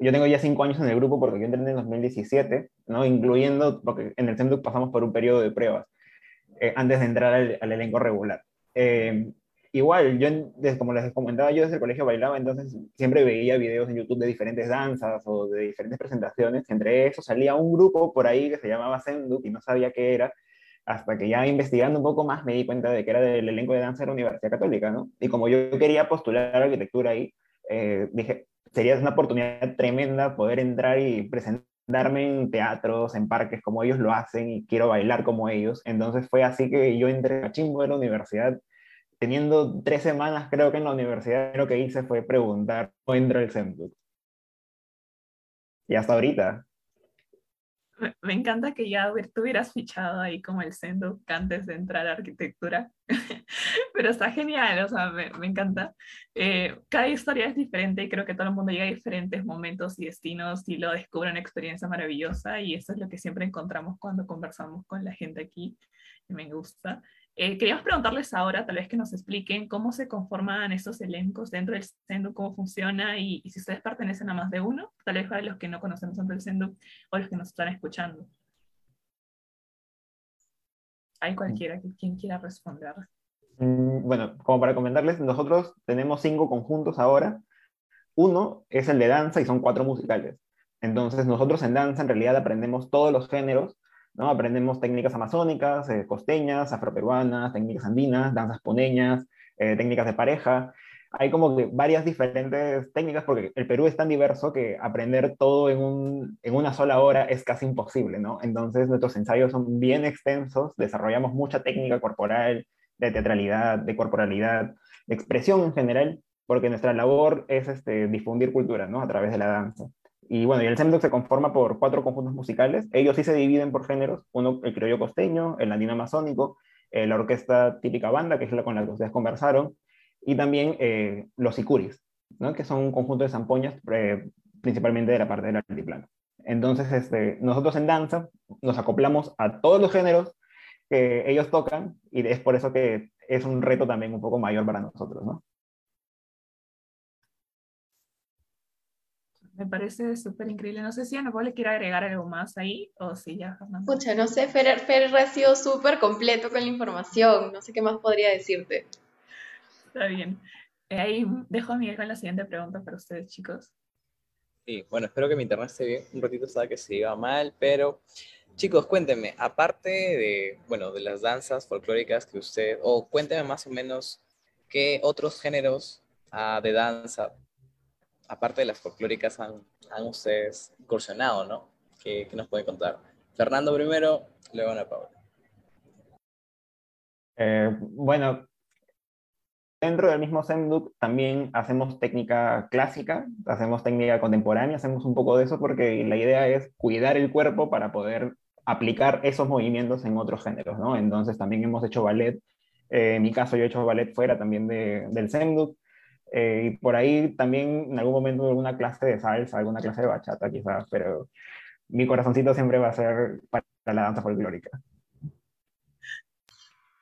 yo tengo ya cinco años en el grupo porque yo entré en 2017, ¿no? incluyendo, porque en el CEMDUC pasamos por un periodo de pruebas eh, antes de entrar al, elenco regular. Eh, igual, yo, como les comentaba, yo desde el colegio bailaba, entonces siempre veía videos en YouTube de diferentes danzas o de diferentes presentaciones. Entre esos salía un grupo por ahí que se llamaba CEMDUC y no sabía qué era, hasta que ya investigando un poco más me di cuenta de que era del elenco de danza de la Universidad Católica, ¿no? Y como yo quería postular arquitectura ahí, eh, dije, sería una oportunidad tremenda poder entrar y presentarme en teatros, en parques como ellos lo hacen y quiero bailar como ellos. Entonces fue así que yo entré a Chimbo de la universidad. Teniendo tres semanas, creo que en la universidad lo que hice fue preguntar cómo entra el centro. Y hasta ahorita. Me, encanta que ya tú fichado ahí como el Senduk antes de entrar a arquitectura, pero está genial, o sea, me, encanta. Eh, cada historia es diferente y creo que todo el mundo llega a diferentes momentos y destinos y lo descubre una experiencia maravillosa y eso es lo que siempre encontramos cuando conversamos con la gente aquí, me gusta. Eh, queríamos preguntarles ahora, tal vez que nos expliquen cómo se conforman estos elencos dentro del Senduk, cómo funciona y, si ustedes pertenecen a más de uno, tal vez para los que no conocemos tanto el Senduk o los que nos están escuchando. Hay cualquiera, quien quiera responder. Mm, bueno, como para comentarles, nosotros tenemos cinco conjuntos ahora. Uno es el de danza y son cuatro musicales. Entonces nosotros en danza en realidad aprendemos todos los géneros ¿no? Aprendemos técnicas amazónicas, eh, costeñas, afroperuanas, técnicas andinas, danzas poneñas, eh, técnicas de pareja. Hay como que varias diferentes técnicas porque el Perú es tan diverso que aprender todo en, un, en una sola hora es casi imposible, ¿no? Entonces nuestros ensayos son bien extensos, desarrollamos mucha técnica corporal, de teatralidad, de corporalidad, de expresión en general, porque nuestra labor es este, difundir cultura, ¿no? A través de la danza. Y bueno, y el Semduk se conforma por cuatro conjuntos musicales. Ellos sí se dividen por géneros. Uno, el criollo costeño, el andino amazónico, eh, la orquesta típica banda, que es la con la que ustedes conversaron, y también eh, los sicuris, ¿no? que son un conjunto de zampoñas eh, principalmente de la parte del altiplano. Entonces, este, nosotros en danza nos acoplamos a todos los géneros que ellos tocan y es por eso que es un reto también un poco mayor para nosotros, ¿no? Me parece súper increíble. No sé si Ana le quiere agregar algo más ahí o si ya, Fernando. Pucha, no sé, Fer, Fer ha sido súper completo con la información. No sé qué más podría decirte. Está bien. Eh, ahí dejo a Miguel con la siguiente pregunta para ustedes, chicos. Sí, bueno, espero que mi internet esté bien. Un ratito sabe que se iba mal, pero chicos, cuéntenme, aparte de, bueno, de las danzas folclóricas que usted, o cuéntenme más o menos qué otros géneros ah, de danza aparte de las folclóricas, han, ustedes incursionado, ¿no? ¿Qué, nos puede contar? Fernando primero, luego Ana Paula. Eh, bueno, dentro del mismo Senduk también hacemos técnica clásica, hacemos técnica contemporánea, hacemos un poco de eso porque la idea es cuidar el cuerpo para poder aplicar esos movimientos en otros géneros, ¿no? Entonces también hemos hecho ballet, eh, en mi caso yo he hecho ballet fuera también del Senduk, eh, y por ahí también en algún momento alguna clase de salsa, alguna clase de bachata quizás, pero mi corazoncito siempre va a ser para la danza folclórica.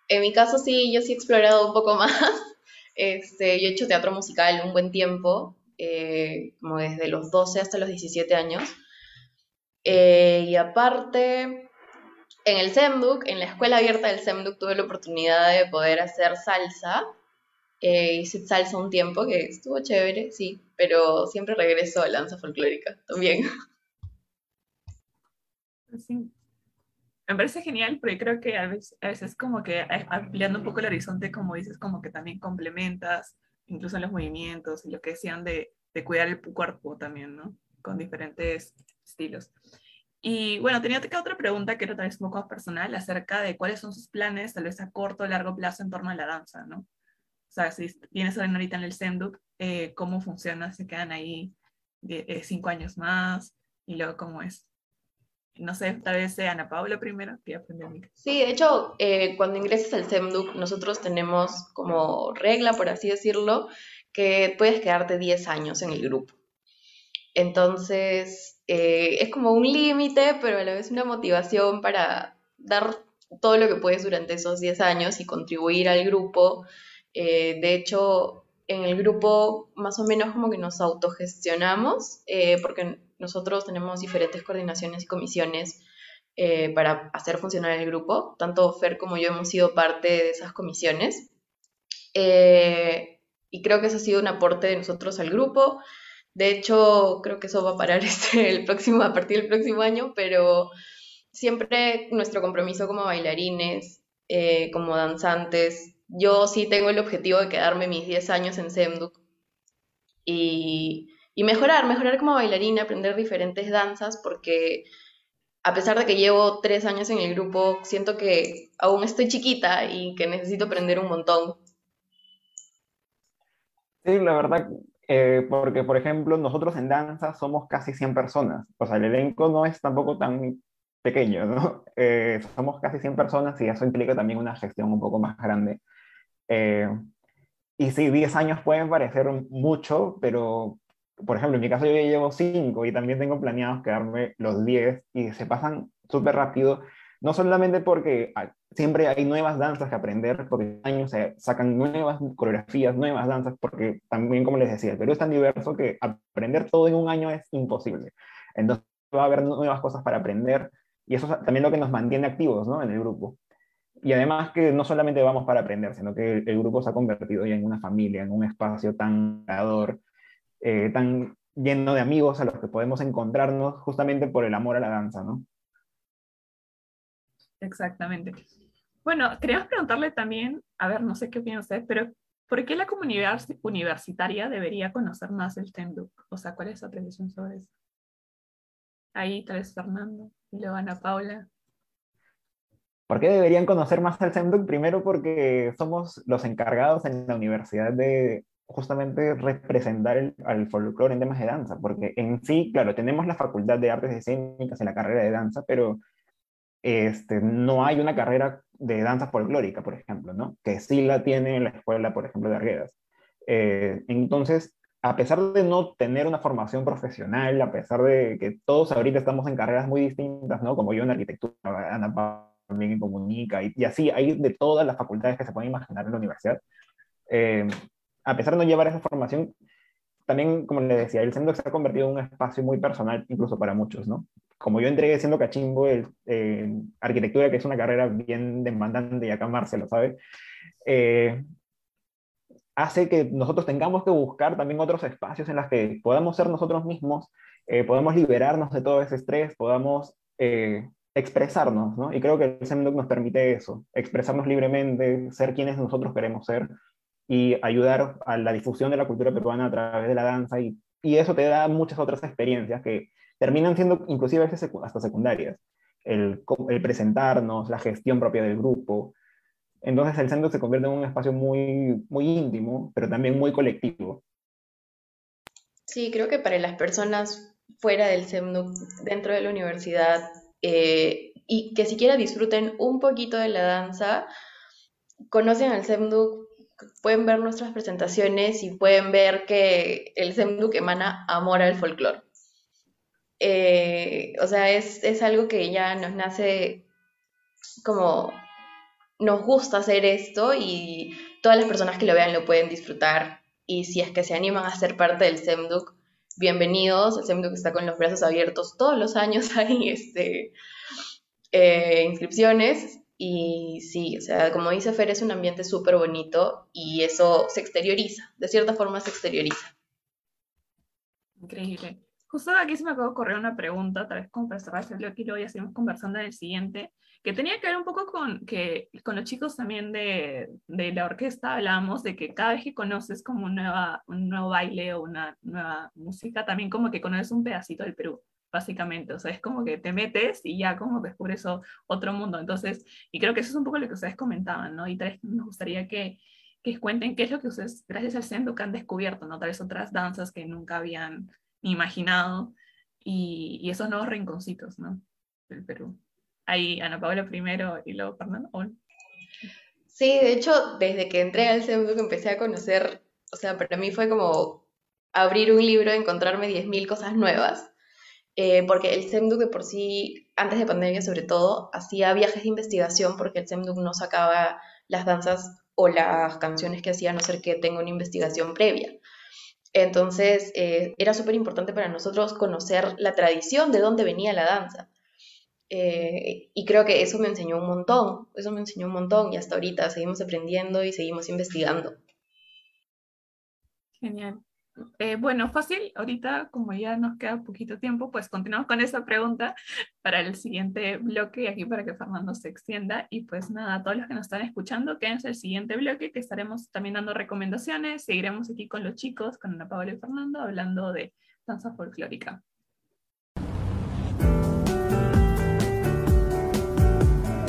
En mi caso sí, yo sí he explorado un poco más. Este, yo he hecho teatro musical un buen tiempo, eh, como desde los 12 hasta los 17 años. Eh, y aparte, en el SEMDUC, en la escuela abierta del SEMDUC, tuve la oportunidad de poder hacer salsa. Eh, hice salsa un tiempo, que estuvo chévere, sí, pero siempre regreso a la danza folclórica también. Sí. Me parece genial porque creo que a veces, a veces como que ampliando un poco el horizonte, como dices, como que también complementas incluso los movimientos y lo que decían de, de cuidar el cuerpo también, ¿no? Con diferentes estilos. Y bueno, tenía otra pregunta que era tal vez un poco más personal acerca de cuáles son sus planes, tal vez a corto o largo plazo, en torno a la danza, ¿no? Sea, si tienes ahorita en el Senduk, eh, ¿cómo funciona? ¿Se quedan ahí eh, cinco años más? Y luego, ¿cómo es? No sé, tal vez sea Ana Paula primero, que aprender Sí, de hecho, eh, cuando ingresas al SEMDUC, nosotros tenemos como regla, por así decirlo, que puedes quedarte 10 años en el grupo. Entonces, eh, es como un límite, pero a la vez una motivación para dar todo lo que puedes durante esos 10 años y contribuir al grupo. Eh, de hecho, en el grupo más o menos como que nos autogestionamos, eh, porque nosotros tenemos diferentes coordinaciones y comisiones para hacer funcionar el grupo. Tanto Fer como yo hemos sido parte de esas comisiones. y creo que eso ha sido un aporte de nosotros al grupo. De hecho, creo que eso va a parar este, el próximo, a partir del próximo año, pero siempre nuestro compromiso como bailarines, eh, como danzantes, yo sí tengo el objetivo de quedarme mis 10 años en Semduk y, y mejorar, mejorar como bailarina, aprender diferentes danzas, porque a pesar de que llevo tres años en el grupo, siento que aún estoy chiquita y que necesito aprender un montón. Sí, la verdad, eh, porque, por ejemplo, nosotros en danza somos casi 100 personas, o sea, el elenco no es tampoco tan pequeño, ¿no? Eh, somos casi 100 personas y eso implica también una gestión un poco más grande. Eh, y sí, 10 años pueden parecer mucho, pero, por ejemplo, en mi caso yo ya llevo 5 y también tengo planeados quedarme los 10 y se pasan súper rápido no solamente porque siempre hay nuevas danzas que aprender, porque años se sacan nuevas coreografías, nuevas danzas, porque también, como les decía, el Perú es tan diverso que aprender todo en un año es imposible. Entonces va a haber nuevas cosas para aprender y eso es también lo que nos mantiene activos ¿no? en el grupo. Y además que no solamente vamos para aprender, sino que el, grupo se ha convertido ya en una familia, en un espacio tan creador, eh, tan lleno de amigos a los que podemos encontrarnos justamente por el amor a la danza, ¿no? Exactamente. Bueno, queríamos preguntarle también, a ver, no sé qué opina usted, pero ¿por qué la comunidad universitaria debería conocer más el TENDUC? O sea, ¿cuál es su apreciación sobre eso? Ahí, tal vez Fernando, y luego Ana Paula. ¿Por qué deberían conocer más el TENDUC? Primero porque somos los encargados en la universidad de justamente representar el, al folclore en temas de danza, porque en sí, claro, tenemos la facultad de artes escénicas en la carrera de danza, pero este, no hay una carrera de danza folclórica, por ejemplo, ¿no? que sí la tiene en la escuela, por ejemplo, de Arguedas. Eh, entonces, a pesar de no tener una formación profesional, a pesar de que todos ahorita estamos en carreras muy distintas, ¿no? como yo en arquitectura, Ana también en comunica, y, así hay de todas las facultades que se pueden imaginar en la universidad. Eh, a pesar de no llevar esa formación, también, como le decía, el centro se ha convertido en un espacio muy personal, incluso para muchos, ¿no? como yo entré siendo cachimbo, el, eh, arquitectura, que es una carrera bien demandante, y acá Marce lo sabe, eh, hace que nosotros tengamos que buscar también otros espacios en los que podamos ser nosotros mismos, eh, podamos liberarnos de todo ese estrés, podamos expresarnos, ¿no? Y creo que el SEMDOC nos permite eso, expresarnos libremente, ser quienes nosotros queremos ser y ayudar a la difusión de la cultura peruana a través de la danza y, y eso te da muchas otras experiencias que terminan siendo inclusive hasta secundarias. El, presentarnos, la gestión propia del grupo. Entonces el centro se convierte en un espacio muy, muy íntimo, pero también muy colectivo. Sí, creo que para las personas fuera del SEMNUC, dentro de la universidad, eh, y que siquiera disfruten un poquito de la danza, conocen al SEMNUC, pueden ver nuestras presentaciones y pueden ver que el SEMNUC emana amor al folclore. Eh, o sea, es, es, algo que ya nos nace como nos gusta hacer esto y todas las personas que lo vean lo pueden disfrutar y si es que se animan a ser parte del SEMDUC, bienvenidos. El SEMDUC está con los brazos abiertos todos los años, hay este, eh, inscripciones y sí, o sea, como dice Fer, es un ambiente súper bonito y eso se exterioriza, de cierta forma se exterioriza. Increíble. Justo aquí se me acabó de correr una pregunta, tal vez con bloque y luego ya seguimos conversando en el siguiente, que tenía que ver un poco con que con los chicos también de, de la orquesta hablábamos de que cada vez que conoces como nueva, un nuevo baile o una nueva música, también como que conoces un pedacito del Perú básicamente. O sea, es como que te metes y ya como descubres otro mundo. Entonces, y creo que eso es un poco lo que ustedes comentaban, ¿no? Y tal vez nos gustaría que, que cuenten qué es lo que ustedes, gracias al Sendo, que han descubierto, ¿no? Tal vez otras danzas que nunca habían imaginado y, esos nuevos rinconcitos, ¿no? Del Perú. Ahí Ana Paula primero y luego Fernando. Sí, de hecho, desde que entré al que empecé a conocer, o sea, para mí fue como abrir un libro, encontrarme 10.000 cosas nuevas, eh, porque el SEMDUC de por sí, antes de pandemia sobre todo, hacía viajes de investigación porque el SEMDUC no sacaba las danzas o las canciones que hacía, a no ser que tenga una investigación previa. Entonces, eh, era súper importante para nosotros conocer la tradición de dónde venía la danza. Eh, y creo que eso me enseñó un montón, eso me enseñó un montón y hasta ahorita seguimos aprendiendo y seguimos investigando. Genial. Eh, bueno, fácil, ahorita como ya nos queda poquito tiempo, pues continuamos con esa pregunta para el siguiente bloque y aquí para que Fernando se extienda. Y pues nada, a todos los que nos están escuchando, quédense el siguiente bloque que estaremos también dando recomendaciones. Seguiremos aquí con los chicos, con Ana Paola y Fernando, hablando de danza folclórica.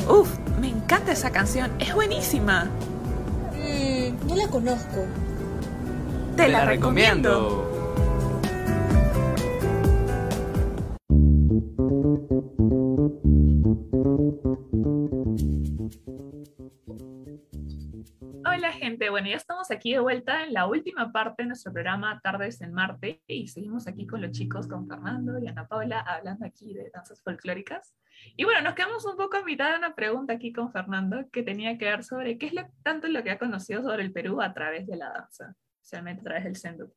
Uf, me encanta esa canción, es buenísima. Mm, no la conozco. Te, la, recomiendo. Hola gente, bueno ya estamos aquí de vuelta en la última parte de nuestro programa Tardes en Marte y seguimos aquí con los chicos, con Fernando y Ana Paula, hablando aquí de danzas folclóricas. Y bueno, nos quedamos un poco a mitad de una pregunta aquí con Fernando que tenía que ver sobre qué es lo, tanto lo que ha conocido sobre el Perú a través de la danza especialmente a través del Senduk.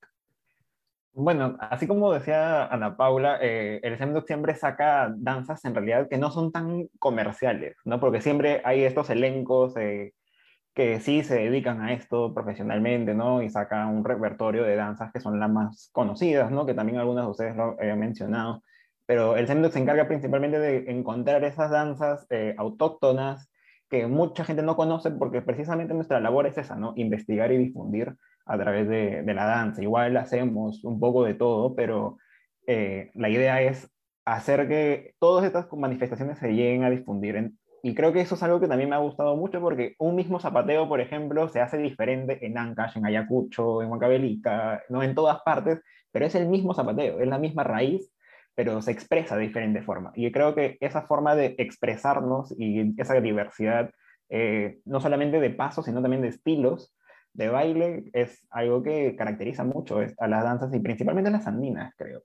Bueno, así como decía Ana Paula, eh, el Senduk siempre saca danzas en realidad que no son tan comerciales, ¿no? Porque siempre hay estos elencos que sí se dedican a esto profesionalmente, ¿no? Y sacan un repertorio de danzas que son las más conocidas, ¿no? Que también algunas de ustedes lo habían mencionado. Pero el Senduk se encarga principalmente de encontrar esas danzas eh, autóctonas que mucha gente no conoce porque precisamente nuestra labor es esa, ¿no? Investigar y difundir a través de, la danza. Igual hacemos un poco de todo, pero eh, la idea es hacer que todas estas manifestaciones se lleguen a difundir. y creo que eso es algo que también me ha gustado mucho porque un mismo zapateo, por ejemplo, se hace diferente en Ancash, en Ayacucho, en Huancavelica, no en todas partes, pero es el mismo zapateo, es la misma raíz, pero se expresa de diferente forma. Y creo que esa forma de expresarnos y esa diversidad, eh, no solamente de pasos, sino también de estilos, de baile es algo que caracteriza mucho a las danzas y principalmente a las andinas, creo.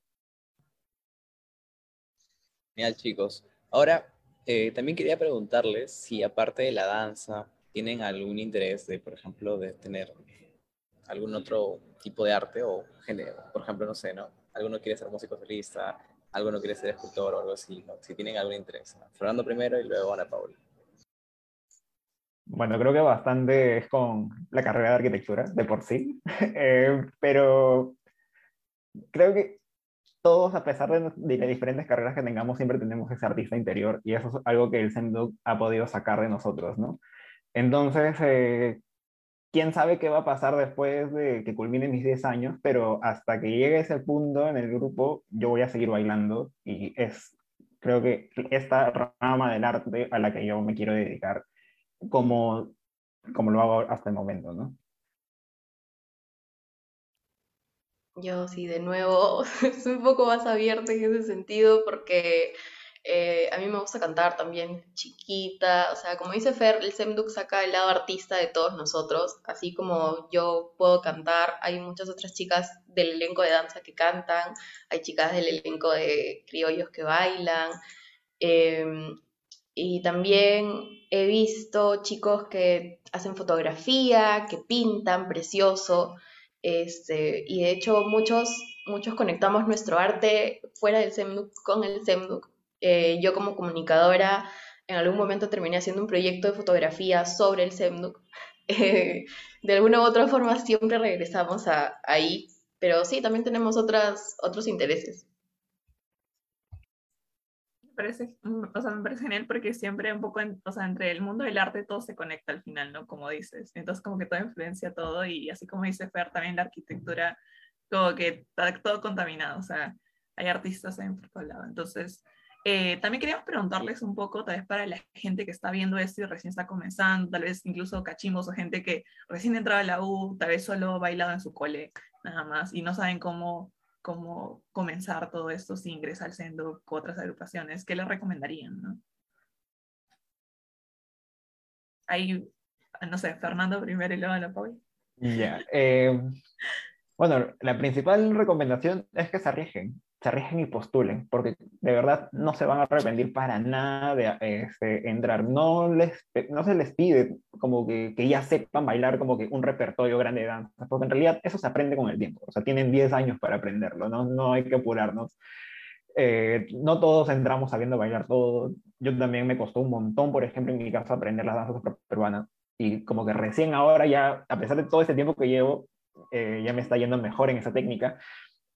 Genial, chicos. Ahora, eh, también quería preguntarles si aparte de la danza, tienen algún interés de, por ejemplo, de tener algún otro tipo de arte o género. Por ejemplo, no sé, ¿no? Alguno quiere ser músico solista, alguno quiere ser escultor o algo así, ¿no? Si tienen algún interés. Fernando primero y luego Ana Paula. Bueno, creo que bastante es con la carrera de arquitectura, de por sí, eh, pero creo que todos, a pesar de, las diferentes carreras que tengamos, siempre tenemos ese artista interior y eso es algo que el SEMDUC ha podido sacar de nosotros, ¿no? Entonces, eh, quién sabe qué va a pasar después de que culmine mis 10 años, pero hasta que llegue ese punto en el grupo, yo voy a seguir bailando y es, creo que esta rama del arte a la que yo me quiero dedicar como, como lo hago hasta el momento, ¿no? Yo sí, de nuevo, soy un poco más abierta en ese sentido porque eh, a mí me gusta cantar también chiquita, o sea, como dice Fer, el Semduk saca el lado artista de todos nosotros, así como yo puedo cantar, hay muchas otras chicas del elenco de danza que cantan, hay chicas del elenco de criollos que bailan, em, y también he visto chicos que hacen fotografía, que pintan precioso. Este, y de hecho muchos, muchos conectamos nuestro arte fuera del SEMDUC con el SEMDUC. Eh, yo como comunicadora en algún momento terminé haciendo un proyecto de fotografía sobre el SEMDUC. Eh, de alguna u otra forma siempre regresamos a, ahí, pero sí, también tenemos otras, otros intereses. Parece, mm, o sea, me parece genial porque siempre un poco, o sea, entre el mundo del arte todo se conecta al final, ¿no? Como dices. Entonces como que todo influencia todo y así como dice Fer, también la arquitectura, como que está todo contaminado, o sea, hay artistas en todo lado. Entonces, eh, también queríamos preguntarles un poco, tal vez para la gente que está viendo esto y recién está comenzando, tal vez incluso cachimbos o gente que recién entraba a la U, tal vez solo bailado en su cole, nada más, y no saben cómo, cómo comenzar todo esto sin ingresar al sendo con otras agrupaciones, ¿qué les recomendarían? No? Ahí, no sé, Fernando primero y luego la Paul. Ya. Eh, bueno, la principal recomendación es que se arriesguen se arriesguen y postulen, porque de verdad no se van a arrepentir para nada de este, entrar. No, les, no se les pide como que, que, ya sepan bailar como que un repertorio grande de danza, porque en realidad eso se aprende con el tiempo, o sea, tienen 10 años para aprenderlo, no, no hay que apurarnos. Eh, no todos entramos sabiendo bailar todo. Yo también me costó un montón, por ejemplo, en mi caso, aprender las danzas peruanas. Y como que recién ahora ya, a pesar de todo ese tiempo que llevo, eh, ya me está yendo mejor en esa técnica.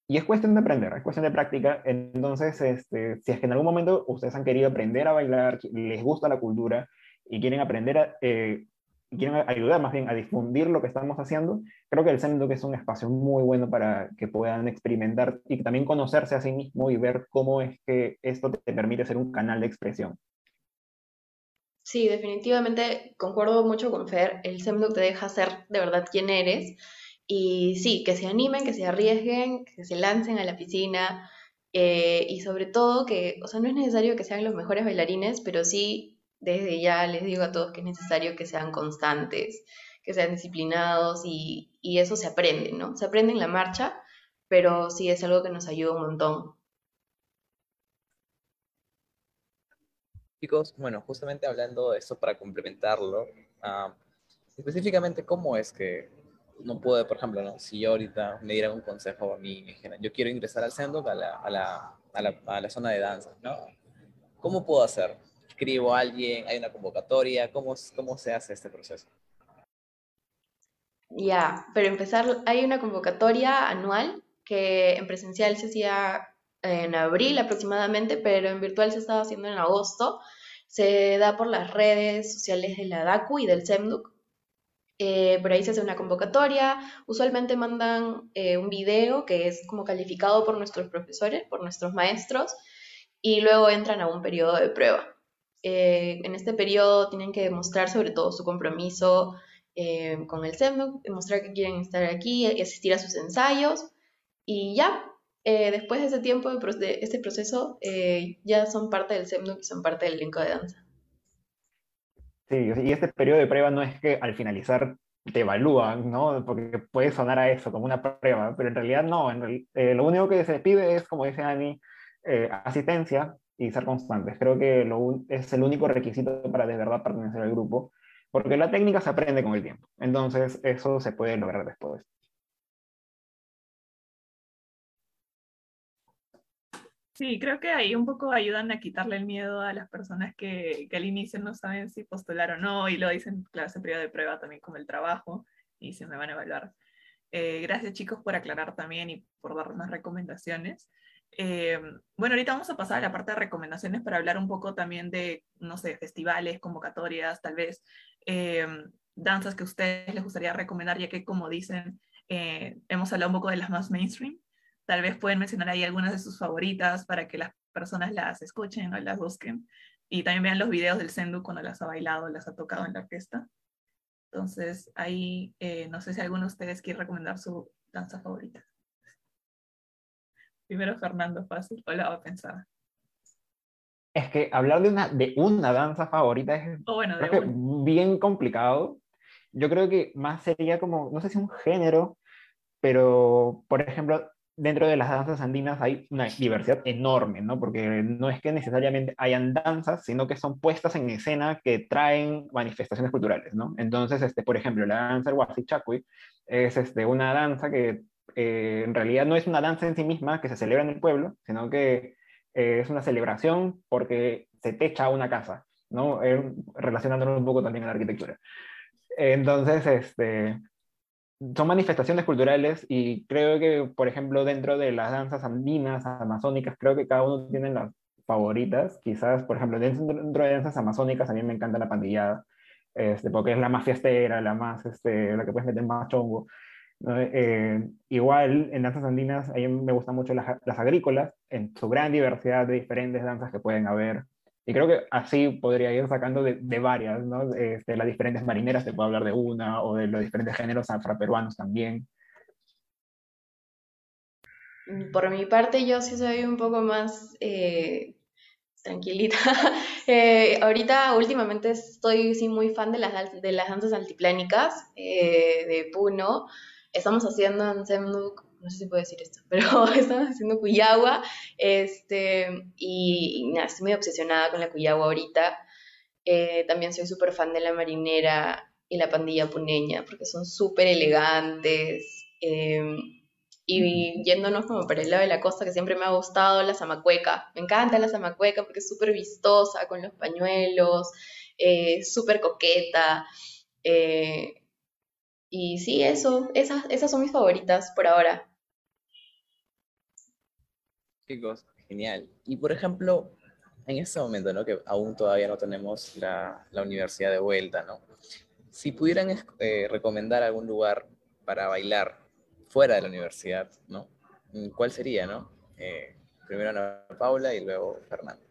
Y es cuestión de aprender, es cuestión de práctica. Entonces, este, si es que en algún momento ustedes han querido aprender a bailar, les gusta la cultura y quieren aprender a, eh, quieren ayudar más bien a difundir lo que estamos haciendo, creo que el que es un espacio muy bueno para que puedan experimentar y también conocerse a sí mismo y ver cómo es que esto te permite ser un canal de expresión. Sí, definitivamente concuerdo mucho con Fer. El SEMDUC te deja ser de verdad quien eres y sí, que se animen, que se arriesguen, que se lancen a la piscina eh, y sobre todo que, o sea, no es necesario que sean los mejores bailarines, pero sí, desde ya les digo a todos que es necesario que sean constantes, que sean disciplinados y, y eso se aprende, ¿no? Se aprende en la marcha, pero sí es algo que nos ayuda un montón. Chicos, bueno, justamente hablando de esto para complementarlo, ah, específicamente cómo es que no puedo, por ejemplo, si yo ahorita me dieran un consejo a mí, yo quiero ingresar al centro, a la, zona de danza, ¿no? ¿Cómo puedo hacer? ¿Escribo a alguien? ¿Hay una convocatoria? ¿Cómo, cómo se hace este proceso? Ya, pero empezar, hay una convocatoria anual que en presencial se hacía en abril aproximadamente, pero en virtual se estaba haciendo en agosto. Se da por las redes sociales de la DACU y del CEMDUC eh, por ahí se hace una convocatoria, usualmente mandan eh, un video que es como calificado por nuestros profesores, por nuestros maestros, y luego entran a un periodo de prueba. Eh, en este periodo tienen que demostrar sobre todo su compromiso con el SEMDUC, demostrar que quieren estar aquí y asistir a sus ensayos, y ya, después de ese tiempo, de este proceso, ya son parte del SEMDUC y son parte del elenco de danza. Sí, y este periodo de prueba no es que al finalizar te evalúan, ¿no? Porque puede sonar a eso, como una prueba, pero en realidad no. Eh, lo único que se pide es, como dice Ani, eh, asistencia y ser constantes. Creo que es el único requisito para de verdad pertenecer al grupo, porque la técnica se aprende con el tiempo. Entonces, eso se puede lograr después. Sí, creo que ahí un poco ayudan a quitarle el miedo a las personas que, que al inicio no saben si postular o no y lo dicen, claro, ese periodo de prueba también como el trabajo y se me van a evaluar. Eh, gracias chicos por aclarar también y por dar más recomendaciones. Eh, bueno, ahorita vamos a pasar a la parte de recomendaciones para hablar un poco también de, no sé, festivales, convocatorias, tal vez eh, danzas que a ustedes les gustaría recomendar, ya que como dicen, hemos hablado un poco de las más mainstream. Tal vez pueden mencionar ahí algunas de sus favoritas para que las personas las escuchen o las busquen. Y también vean los videos del Sendu cuando las ha bailado, las ha tocado en la orquesta. Entonces, ahí eh, no sé si alguno de ustedes quiere recomendar su danza favorita. Primero Fernando, fácil, o la va a pensar. Es que hablar de una, de una danza favorita es bien complicado. Yo creo que más sería como, no sé si un género, pero por ejemplo, dentro de las danzas andinas hay una diversidad enorme, ¿no? Porque no es que necesariamente hayan danzas, sino que son puestas en escena que traen manifestaciones culturales, ¿no? Entonces, este, por ejemplo, la danza Huasichacui es este, una danza que eh, en realidad no es una danza en sí misma que se celebra en el pueblo, sino que eh, es una celebración porque se techa una casa, ¿no? Eh, relacionándolo un poco también a la arquitectura. Entonces, este, son manifestaciones culturales y creo que, por ejemplo, dentro de las danzas andinas, amazónicas, creo que cada uno tiene las favoritas. Quizás, por ejemplo, dentro de danzas amazónicas a mí me encanta la pandillada, este, porque es la más fiestera, la más, este, la que puedes meter más chongo. Eh, igual, en danzas andinas, a mí me gustan mucho las, las agrícolas, en su gran diversidad de diferentes danzas que pueden haber. Y creo que así podría ir sacando de, varias, ¿no? De, de, las diferentes marineras, te puedo hablar de una, o de los diferentes géneros afroperuanos también. Por mi parte, yo sí soy un poco más eh, tranquilita. eh, ahorita, últimamente, estoy sí, muy fan de las, de las danzas altiplánicas eh, de Puno. Estamos haciendo en Semnuk no sé si puedo decir esto, pero estamos haciendo Cuyagua, este, y, y, nada, estoy muy obsesionada con la Cuyagua ahorita. Eh, también soy súper fan de la marinera y la pandilla puneña, porque son súper elegantes. Eh, y yéndonos como para el lado de la costa, que siempre me ha gustado la zamacueca. Me encanta la zamacueca porque es súper vistosa con los pañuelos, eh, súper coqueta. Eh, y sí, eso, esas, esas son mis favoritas por ahora. Chicos, genial. Y por ejemplo, en este momento, ¿no? Que aún todavía no tenemos la, universidad de vuelta, ¿no? Si pudieran eh, recomendar algún lugar para bailar fuera de la universidad, ¿no? ¿Cuál sería, no? Eh, primero Ana Paula y luego Fernanda.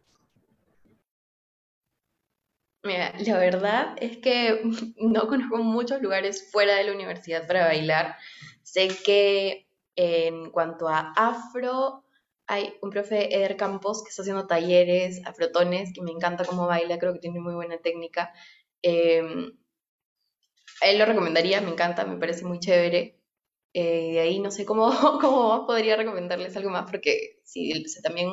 Mira, la verdad es que no conozco muchos lugares fuera de la universidad para bailar. Sé que en cuanto a afro, hay un profe, Eder Campos, que está haciendo talleres, afrotones, que me encanta cómo baila, creo que tiene muy buena técnica. Eh, a él lo recomendaría, me encanta, me parece muy chévere. Eh, de ahí no sé cómo, cómo podría recomendarles algo más, porque si también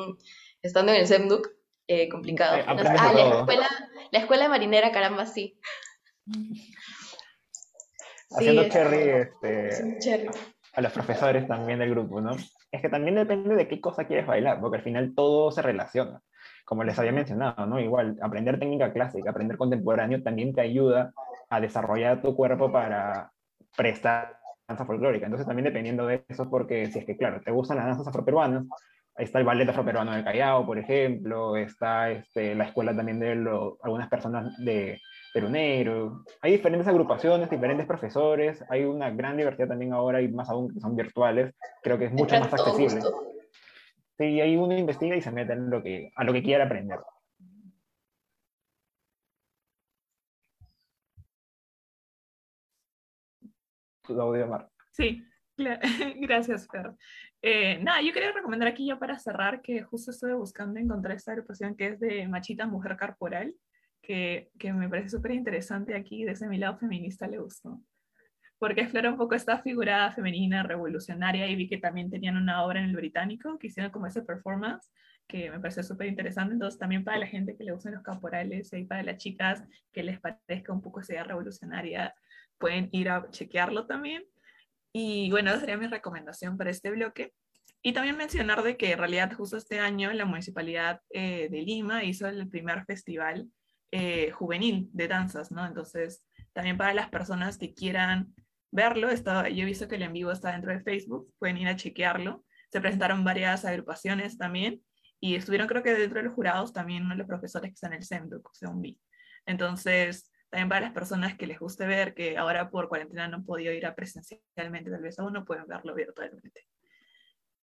estando en el SEMDUC, eh, complicado. Eh, No sé- ah, la escuela, la escuela marinera, caramba, sí. Haciendo cherry es este, cherry. a los profesores también del grupo, ¿no? Es que también depende de qué cosa quieres bailar, porque al final todo se relaciona. Como les había mencionado, ¿no? Igual, aprender técnica clásica, aprender contemporáneo también te ayuda a desarrollar tu cuerpo para prestar danza folclórica. Entonces también dependiendo de eso, porque si es que, claro, te gustan las danzas afroperuanas, está el ballet afroperuano del Callao, por ejemplo, está este, la escuela también de lo- algunas personas de Perú Negro. Hay diferentes agrupaciones, diferentes profesores, hay una gran diversidad también ahora y más aún que son virtuales, creo que es mucho más accesible. gusto. Sí, ahí uno investiga y se mete en lo que, a lo que quiera aprender. Tu audio, Mar. Sí, gracias, Fer. Eh, nada, yo quería recomendar aquí ya para cerrar que justo estuve buscando encontrar esta agrupación que es de Machita Mujer Corporal, que, me parece súper interesante aquí, desde mi lado feminista le gustó. Porque explora un poco esta figura femenina revolucionaria y vi que también tenían una obra en el británico que hicieron como ese performance que me pareció súper interesante. Entonces, también para la gente que le gustan los caporales y para las chicas que les parezca un poco esa revolucionaria, pueden ir a chequearlo también. Y bueno, esa sería mi recomendación para este bloque. Y también mencionar de que en realidad justo este año la Municipalidad eh, de Lima hizo el primer festival eh, juvenil de danzas, ¿no? Entonces, también para las personas que quieran verlo, está, yo he visto que el en vivo está dentro de Facebook, pueden ir a chequearlo. Se presentaron varias agrupaciones también y estuvieron creo que dentro de los jurados también uno de los profesores que está en el SEMDUC, según vi. Entonces, también para las personas que les guste ver, que ahora por cuarentena no han podido ir a presencialmente, tal vez aún no pueden verlo virtualmente.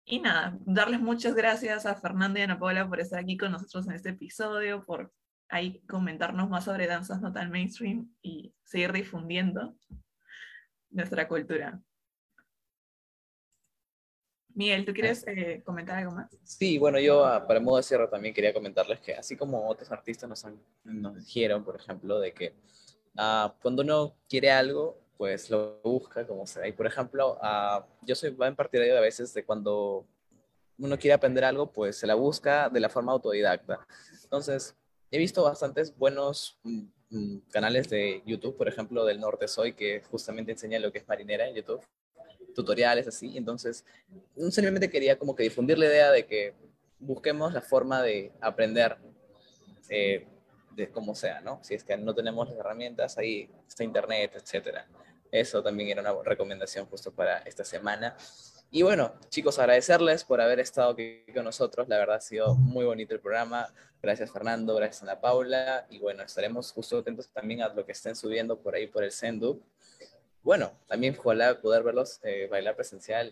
Y nada, darles muchas gracias a Fernanda y Ana Paula por estar aquí con nosotros en este episodio, por ahí comentarnos más sobre danzas no tan mainstream y seguir difundiendo nuestra cultura. Miguel, ¿tú quieres eh, comentar algo más? Sí, bueno, yo ah, para modo de cierre también quería comentarles que así como otros artistas nos, han, nos dijeron, por ejemplo, de que ah, cuando uno quiere algo, pues lo busca como sea. Y por ejemplo, uh, yo soy en partidario a veces de cuando uno quiere aprender algo, pues se la busca de la forma autodidacta. Entonces, he visto bastantes buenos mm, mm, canales de YouTube, por ejemplo, del Norte Soy, que justamente enseña lo que es marinera en YouTube, tutoriales así. Entonces, simplemente quería como que difundir la idea de que busquemos la forma de aprender eh, de como sea, ¿no? Si es que no tenemos las herramientas, ahí está internet, etcétera. Eso también era una recomendación justo para esta semana. Y bueno, chicos, agradecerles por haber estado aquí con nosotros. La verdad ha sido muy bonito el programa. Gracias Fernando, gracias Ana Paula. Y bueno, estaremos justo atentos también a lo que estén subiendo por ahí por el Sendu. Bueno, también ojalá poder verlos eh, bailar presencial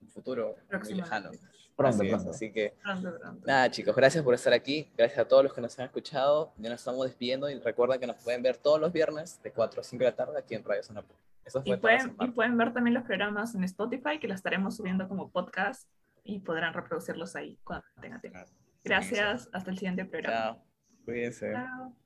en un futuro muy lejano. Pronto, pronto. así que Pronto, pronto. nada chicos, gracias por estar aquí. Gracias a todos los que nos han escuchado. Ya nos estamos despidiendo y recuerden que nos pueden ver todos los viernes de 4 a 5 de la tarde aquí en Radio Zona Pop. Eso fue Y pueden, y pueden ver también los programas en Spotify, que los estaremos subiendo como podcast y podrán reproducirlos ahí cuando tengan tiempo. Gracias, hasta el siguiente programa. Chao. Cuídense. Chao.